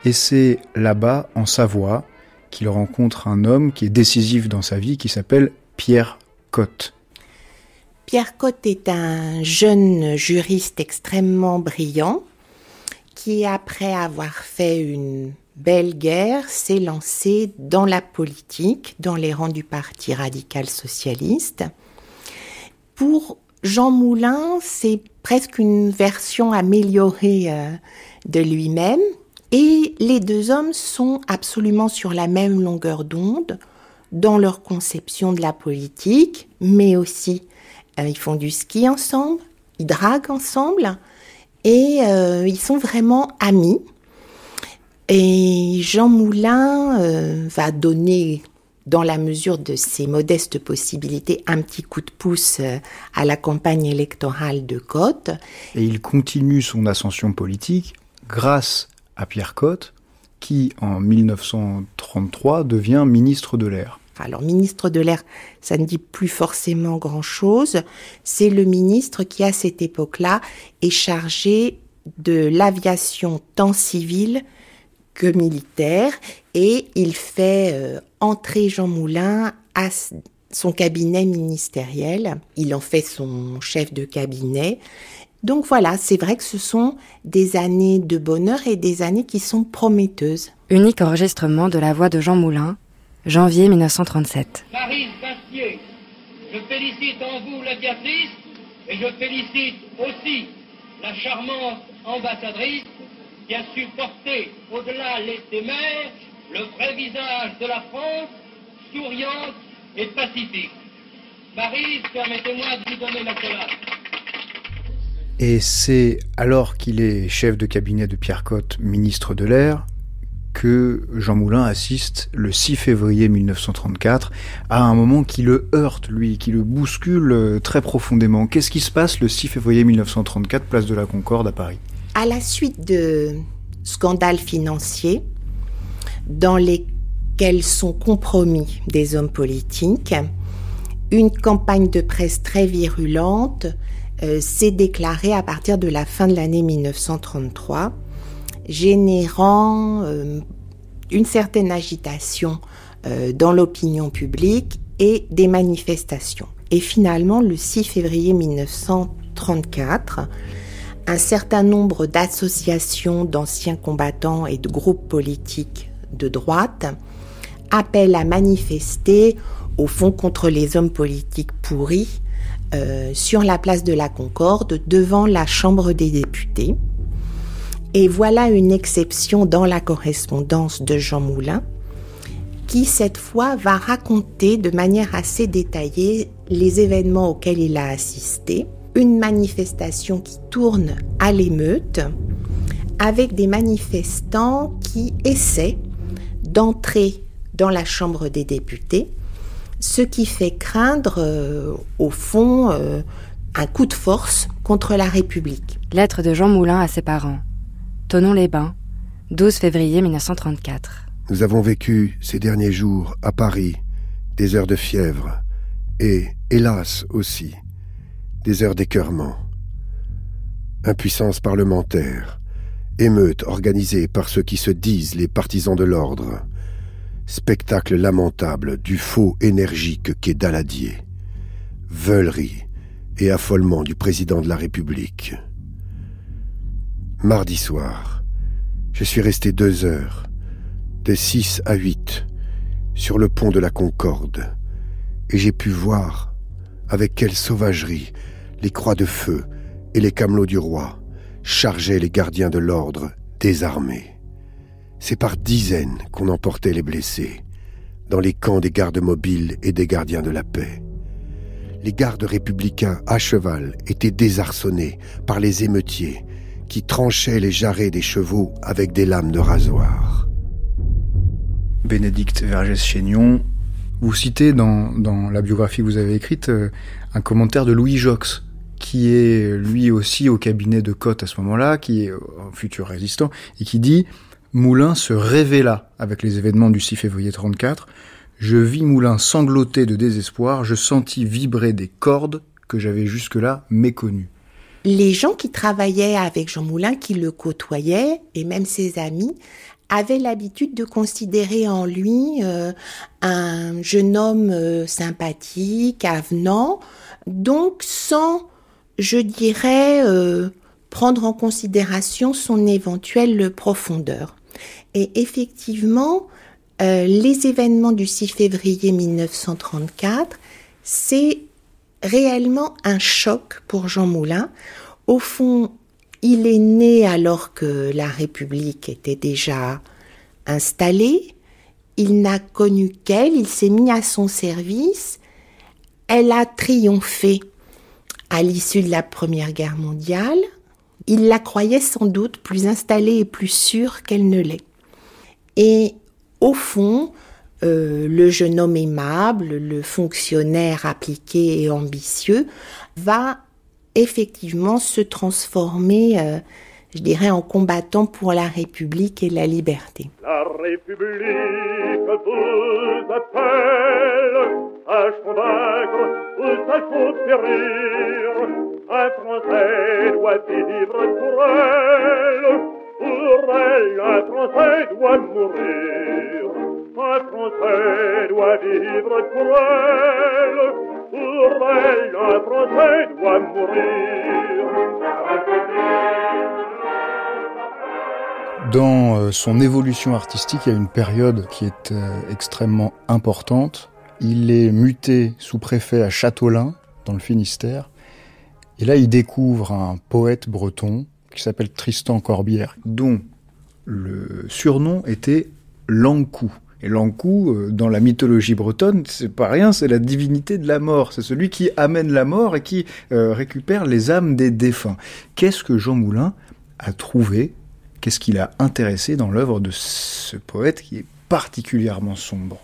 Et c'est là-bas, en Savoie, qu'il rencontre un homme qui est décisif dans sa vie, qui s'appelle Pierre Cotte. Pierre Cotte est un jeune juriste extrêmement brillant qui, après avoir fait une belle guerre s'est lancée dans la politique, dans les rangs du Parti radical socialiste. Pour Jean Moulin, c'est presque une version améliorée euh, de lui-même. Et les deux hommes sont absolument sur la même longueur d'onde dans leur conception de la politique, mais aussi euh, ils font du ski ensemble, ils draguent ensemble et euh, ils sont vraiment amis. Et Jean Moulin euh, va donner, dans la mesure de ses modestes possibilités, un petit coup de pouce à la campagne électorale de Cotte. Et il continue son ascension politique grâce à Pierre Cotte, qui en 1933 devient ministre de l'air. Alors, ministre de l'air, ça ne dit plus forcément grand-chose. C'est le ministre qui, à cette époque-là, est chargé de l'aviation tant civile que militaire et il fait euh, entrer Jean Moulin à son cabinet ministériel. Il en fait son chef de cabinet. Donc voilà, c'est vrai que ce sont des années de bonheur et des années qui sont prometteuses. Unique enregistrement de la voix de Jean Moulin, janvier 1937. Marie Bastier, je félicite en vous l'aviatrice et je félicite aussi la charmante ambassadrice qui a su porter au-delà des mers le vrai visage de la France, souriante et pacifique. Marie, permettez-moi de vous donner la collade. Et c'est alors qu'il est chef de cabinet de Pierre Cotte, ministre de l'Air, que Jean Moulin assiste le 6 février 1934 à un moment qui le heurte, lui, qui le bouscule euh, très profondément. Qu'est-ce qui se passe le 6 février 1934, place de la Concorde à Paris? À la suite de scandales financiers dans lesquels sont compromis des hommes politiques, une campagne de presse très virulente euh, s'est déclarée à partir de la fin de l'année 1933 générant euh, une certaine agitation euh, dans l'opinion publique et des manifestations. Et finalement, le 6 février 1934, un certain nombre d'associations d'anciens combattants et de groupes politiques de droite appellent à manifester, au fond, contre les hommes politiques pourris euh, sur la place de la Concorde devant la Chambre des députés. Et voilà une exception dans la correspondance de Jean Moulin, qui cette fois va raconter de manière assez détaillée les événements auxquels il a assisté, une manifestation qui tourne à l'émeute, avec des manifestants qui essaient d'entrer dans la Chambre des députés, ce qui fait craindre, euh, au fond, euh, un coup de force contre la République. Lettre de Jean Moulin à ses parents. Tonon-les-Bains, 12 février 1934. Nous avons vécu ces derniers jours à Paris des heures de fièvre et, hélas aussi, des heures d'écœurement. Impuissance parlementaire, émeute organisée par ceux qui se disent les partisans de l'ordre, spectacle lamentable du faux énergique qu'est Daladier, veulerie et affolement du président de la République. Mardi soir, je suis resté deux heures, de six à huit, sur le pont de la Concorde, et j'ai pu voir avec quelle sauvagerie les croix de feu et les camelots du roi chargeaient les gardiens de l'ordre désarmés. C'est par dizaines qu'on emportait les blessés, dans les camps des gardes mobiles et des gardiens de la paix. Les gardes républicains à cheval étaient désarçonnés par les émeutiers qui tranchait les jarrets des chevaux avec des lames de rasoir. Bénédicte Vergès-Chénion, vous citez dans, la biographie que vous avez écrite euh, un commentaire de Louis Jox, qui est lui aussi au cabinet de Cotte à ce moment-là, qui est un futur résistant, et qui dit Moulin se révéla avec les événements du 6 février 34. Je vis Moulin sangloter de désespoir, je sentis vibrer des cordes que j'avais jusque-là méconnues les gens qui travaillaient avec Jean Moulin, qui le côtoyaient, et même ses amis, avaient l'habitude de considérer en lui euh, un jeune homme euh, sympathique, avenant, donc sans, je dirais, euh, prendre en considération son éventuelle profondeur. Et effectivement, les événements du 6 février 1934, c'est réellement un choc pour Jean Moulin. Au fond, il est né alors que la République était déjà installée. Il n'a connu qu'elle, il s'est mis à son service. Elle a triomphé à l'issue de la Première Guerre mondiale. Il la croyait sans doute plus installée et plus sûre qu'elle ne l'est. Et au fond, euh, le jeune homme aimable, le fonctionnaire appliqué et ambitieux, va effectivement se transformer, euh, je dirais, en combattant pour la République et la liberté. La République que vous appelle à convaincre ou à conquérir. Un Français doit vivre pour elle, pour elle un Français doit mourir. Un Français doit vivre pour elle, pour elle un Français doit mourir. Dans euh, son évolution artistique, il y a une période qui est euh, extrêmement importante. Il est muté sous-préfet à Châteaulin, dans le Finistère. Et là, il découvre un poète breton qui s'appelle Tristan Corbière, dont le surnom était Lankou. Et Lankou, euh, dans la mythologie bretonne, c'est pas rien, c'est la divinité de la mort. C'est celui qui amène la mort et qui récupère les âmes des défunts. Qu'est-ce que Jean Moulin a trouvé Qu'est-ce qui l'a intéressé dans l'œuvre de ce poète qui est particulièrement sombre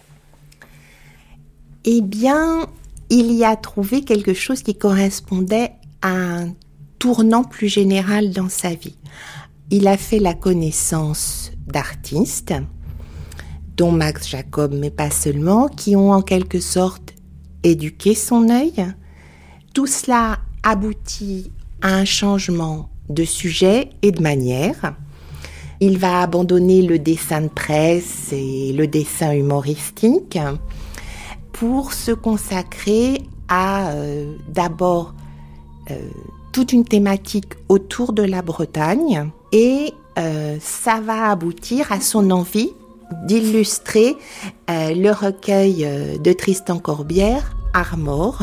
Eh bien, il y a trouvé quelque chose qui correspondait à un tournant plus général dans sa vie. Il a fait la connaissance d'artistes, dont Max Jacob, mais pas seulement, qui ont en quelque sorte éduqué son œil. Tout cela aboutit à un changement de sujet et de manière. Il va abandonner le dessin de presse et le dessin humoristique pour se consacrer à euh, d'abord euh, toute une thématique autour de la Bretagne et euh, ça va aboutir à son envie d'illustrer le recueil de Tristan Corbière, Armor,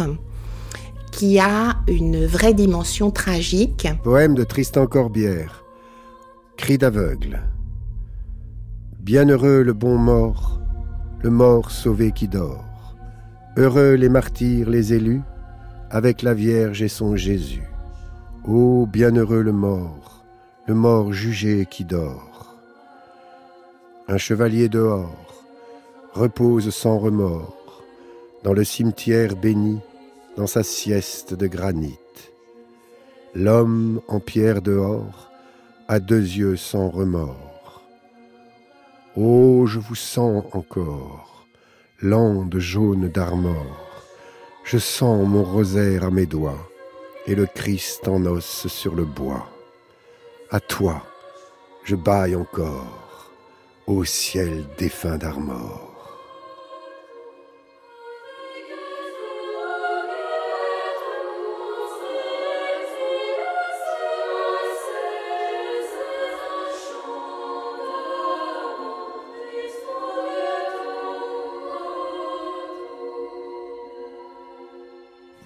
qui a une vraie dimension tragique. Poème de Tristan Corbière. Cri d'aveugle. Bienheureux le bon mort, le mort sauvé qui dort. Heureux les martyrs, les élus, avec la Vierge et son Jésus. Ô bienheureux le mort, le mort jugé qui dort. Un chevalier dehors repose sans remords dans le cimetière béni, dans sa sieste de granit. L'homme en pierre dehors à deux yeux sans remords. Oh, je vous sens encore, lande jaune d'armor, je sens mon rosaire à mes doigts, et le Christ en os sur le bois. À toi, je baille encore, au ciel défunt d'Armor.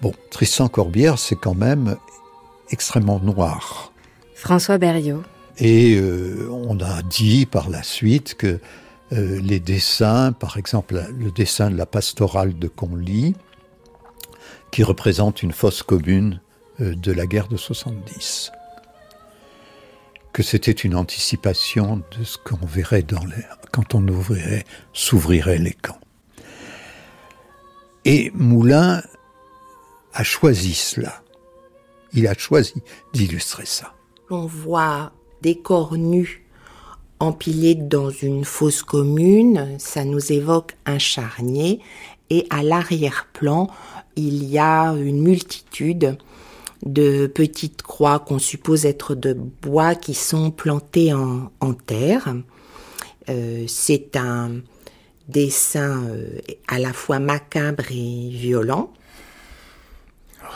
Bon, Tristan Corbière, c'est quand même extrêmement noir. François Berriot. Et euh, on a dit par la suite que euh, les dessins, par exemple le dessin de la pastorale de Conly, qui représente une fosse commune euh, de la guerre de 70, que c'était une anticipation de ce qu'on verrait dans les, quand on ouvrirait, s'ouvrirait les camps. Et Moulin a choisi cela. Il a choisi d'illustrer ça. On voit des corps nus empilés dans une fosse commune, ça nous évoque un charnier, et à l'arrière-plan, il y a une multitude de petites croix qu'on suppose être de bois qui sont plantées en, terre. Euh, c'est un dessin euh, à la fois macabre et violent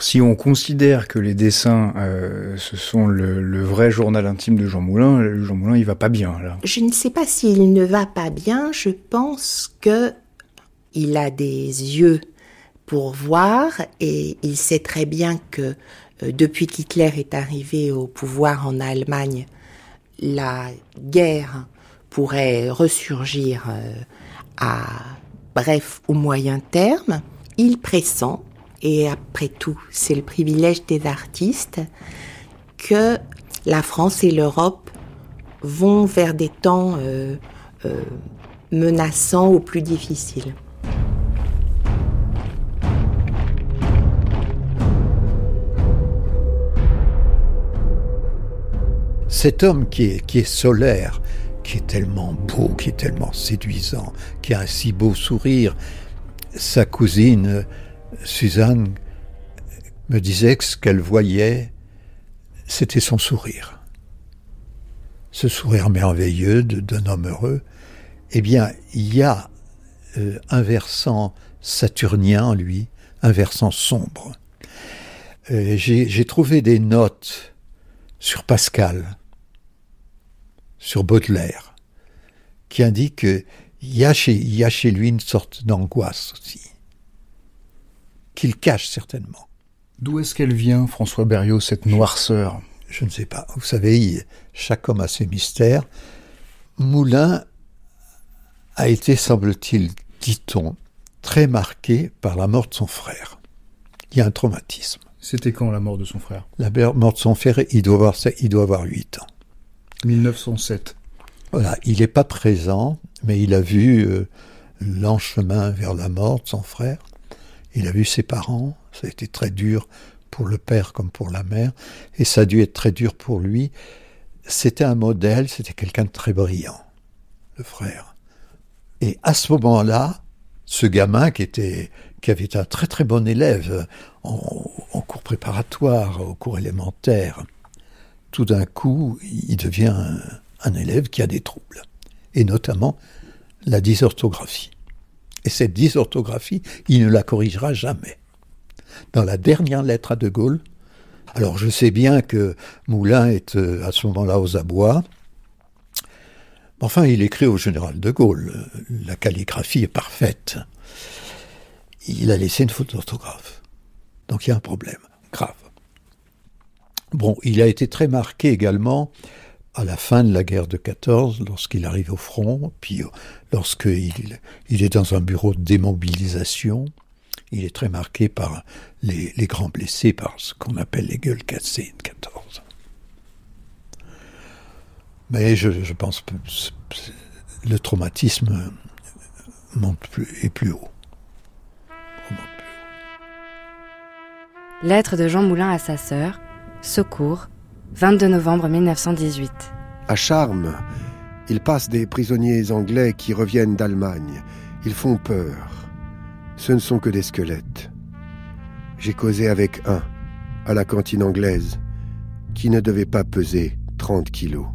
si on considère que les dessins, euh, ce sont le, vrai journal intime de Jean Moulin, Jean Moulin, il va pas bien là. Je ne sais pas s'il ne va pas bien. Je pense que il a des yeux pour voir et il sait très bien que euh, depuis qu'Hitler est arrivé au pouvoir en Allemagne, la guerre pourrait ressurgir euh, à bref ou moyen terme. Il pressent et après tout, c'est le privilège des artistes que la France et l'Europe vont vers des temps euh, euh, menaçants ou plus difficiles. Cet homme qui est, qui est solaire, qui est tellement beau, qui est tellement séduisant, qui a un si beau sourire, sa cousine Suzanne me disait que ce qu'elle voyait, c'était son sourire. ce sourire merveilleux d'un homme heureux, eh bien, il y a euh, un versant saturnien en lui, un versant sombre. Euh, j'ai trouvé des notes sur Pascal, sur Baudelaire, qui indiquent qu'il y, a chez, y a chez lui une sorte d'angoisse aussi, qu'il cache certainement. D'où est-ce qu'elle vient, François Berriot, cette noirceur? Je ne sais pas. Vous savez, chaque homme a ses mystères. Moulin a été, semble-t-il, dit-on, très marqué par la mort de son frère. Il y a un traumatisme. C'était quand la mort de son frère? La mort de son frère, il doit avoir, il doit avoir 8 ans. 1907. Voilà, il n'est pas présent, mais il a vu euh, l'enchemin vers la mort de son frère. Il a vu ses parents. Ça a été très dur pour le père comme pour la mère, et ça a dû être très dur pour lui. C'était un modèle, c'était quelqu'un de très brillant, le frère. Et à ce moment-là, ce gamin qui était qui avait été un très très bon élève en, cours préparatoire, au cours élémentaire, tout d'un coup, il devient un, élève qui a des troubles, et notamment la dysorthographie. Et cette dysorthographie, il ne la corrigera jamais. Dans la dernière lettre à De Gaulle, alors je sais bien que Moulin est euh, à ce moment-là aux abois, Enfin, il écrit au général de Gaulle. La calligraphie est parfaite. Il a laissé une faute d'orthographe. Donc il y a un problème grave. Bon, il a été très marqué également à la fin de la guerre de 14, lorsqu'il arrive au front, puis lorsqu'il il est dans un bureau de démobilisation. Il est très marqué par les, les grands blessés, par ce qu'on appelle les gueules cassées de 14. Mais je, pense que le traumatisme monte plus, est plus haut. Lettre de Jean Moulin à sa sœur, Secours, 22 novembre 1918. À Charmes, il passe des prisonniers anglais qui reviennent d'Allemagne. Ils font peur. Ce ne sont que des squelettes. J'ai causé avec un, à la cantine anglaise, qui ne devait pas peser 30 kilos.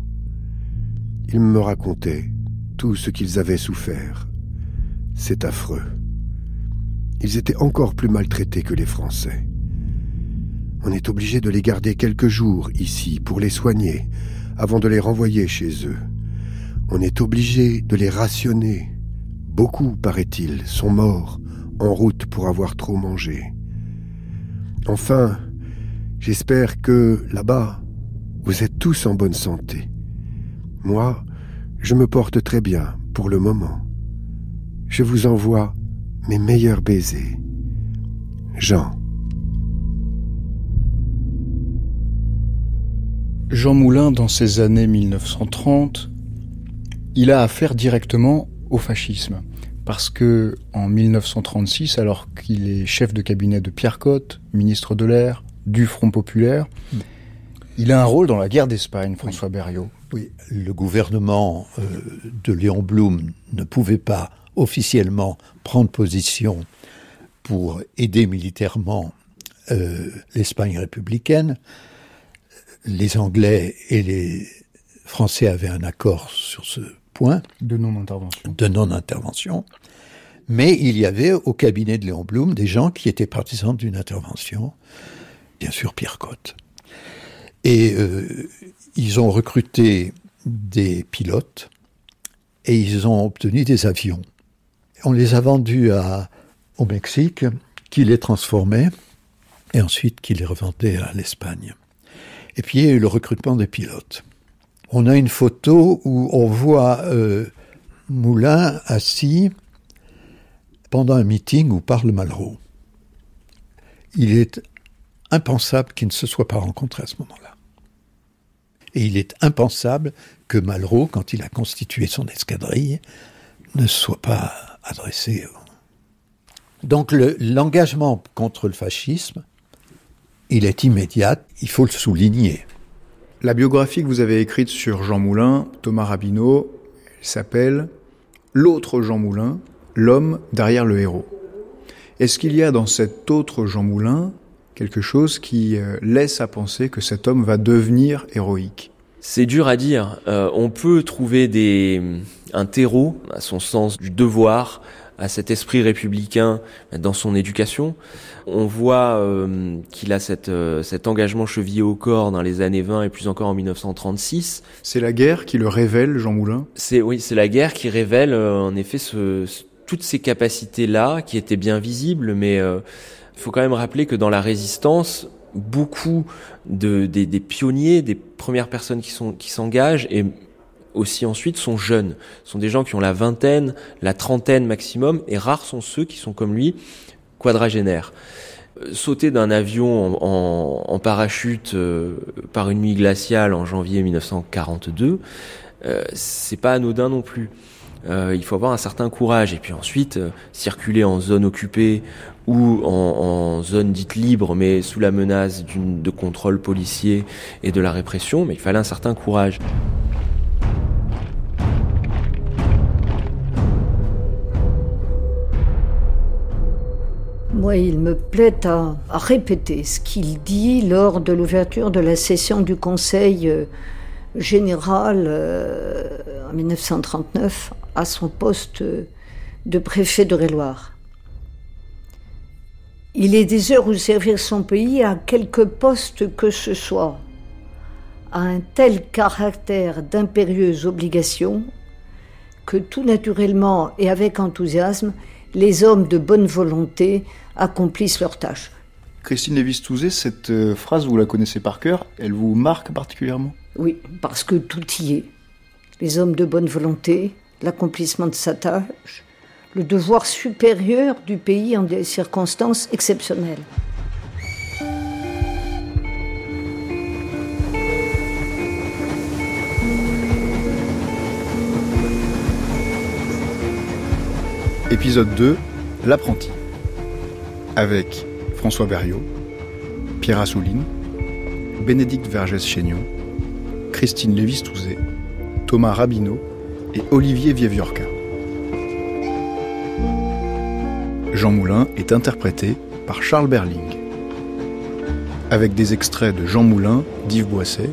Ils me racontaient tout ce qu'ils avaient souffert. C'est affreux. Ils étaient encore plus maltraités que les Français. On est obligé de les garder quelques jours ici pour les soigner avant de les renvoyer chez eux. On est obligé de les rationner. Beaucoup, paraît-il, sont morts en route pour avoir trop mangé. Enfin, j'espère que là-bas, vous êtes tous en bonne santé. Moi, je me porte très bien pour le moment. Je vous envoie mes meilleurs baisers. Jean. Jean Moulin, dans ces années 1930, il a affaire directement au fascisme. Parce que, en 1936, alors qu'il est chef de cabinet de Pierre Cotte, ministre de l'Air, du Front Populaire, hmm. il a un rôle dans la guerre d'Espagne, François Berriot. Oui, le gouvernement euh, de Léon Blum ne pouvait pas officiellement prendre position pour aider militairement euh, l'Espagne républicaine. Les Anglais et les Français avaient un accord sur ce point. De non-intervention. De non-intervention. Mais il y avait au cabinet de Léon Blum des gens qui étaient partisans d'une intervention. Bien sûr, Pierre Cotte. Et euh, ils ont recruté des pilotes et ils ont obtenu des avions. On les a vendus à, au Mexique, qui les transformait et ensuite qui les revendait à l'Espagne. Et puis il y a eu le recrutement des pilotes. On a une photo où on voit euh, Moulin assis pendant un meeting où parle Malraux. Il est impensable qu'il ne se soit pas rencontré à ce moment-là. Et il est impensable que Malraux, quand il a constitué son escadrille, ne soit pas adressé. Donc l'engagement contre le fascisme, il est immédiat, il faut le souligner. La biographie que vous avez écrite sur Jean Moulin, Thomas Rabineau, s'appelle L'autre Jean Moulin, l'homme derrière le héros. Est-ce qu'il y a dans cet autre Jean Moulin quelque chose qui euh, laisse à penser que cet homme va devenir héroïque? C'est dur à dire. Euh, on peut trouver des, un terreau à son sens du devoir, à cet esprit républicain dans son éducation. On voit euh, qu'il a cette, euh, cet engagement chevillé au corps dans les années 20 et plus encore en 1936. C'est la guerre qui le révèle, Jean Moulin? C'est oui, c'est la guerre qui révèle euh, en effet ce, ce, toutes ces capacités-là qui étaient bien visibles, mais il faut quand même rappeler que dans la résistance, beaucoup de, des, des pionniers, des premières personnes qui sont qui s'engagent et aussi ensuite sont jeunes, sont des gens qui ont la vingtaine, la trentaine maximum, et rares sont ceux qui sont comme lui quadragénaires. Sauter d'un avion en, parachute euh, par une nuit glaciale en janvier 1942, euh, c'est pas anodin non plus. Euh, il faut avoir un certain courage et puis ensuite euh, circuler en zone occupée ou en, en, zone dite libre mais sous la menace de contrôle policier et de la répression, mais il fallait un certain courage. Moi, il me plaît à, répéter ce qu'il dit lors de l'ouverture de la session du Conseil euh, général euh, en 1939 à son poste de préfet de Réloir. Il est des heures où servir son pays à quelque poste que ce soit a un tel caractère d'impérieuse obligation que tout naturellement et avec enthousiasme, les hommes de bonne volonté accomplissent leur tâche. Christine Lévis-Touzé, cette euh, phrase, vous la connaissez par cœur, elle vous marque particulièrement? Oui, parce que tout y est. Les hommes de bonne volonté, l'accomplissement de sa tâche, le devoir supérieur du pays en des circonstances exceptionnelles. Épisode 2, L'apprenti. Avec François Berriot, Pierre Assouline, Bénédicte Vergès-Chénion, Christine Lévis-Touzé, Thomas Rabineau et Olivier Vieviorca. Jean Moulin est interprété par Charles Berling. Avec des extraits de Jean Moulin, d'Yves Boisset,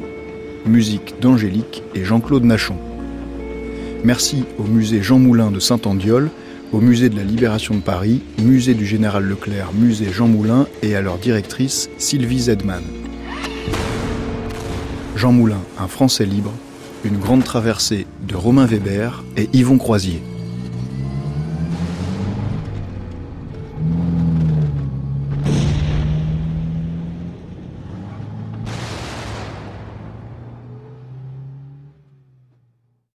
musique d'Angélique et Jean-Claude Nachon. Merci au musée Jean Moulin de Saint-Andiol au musée de la Libération de Paris, musée du Général Leclerc, musée Jean Moulin et à leur directrice Sylvie Zedman. Jean Moulin, un Français libre, une grande traversée de Romain Weber et Yvon Croisier.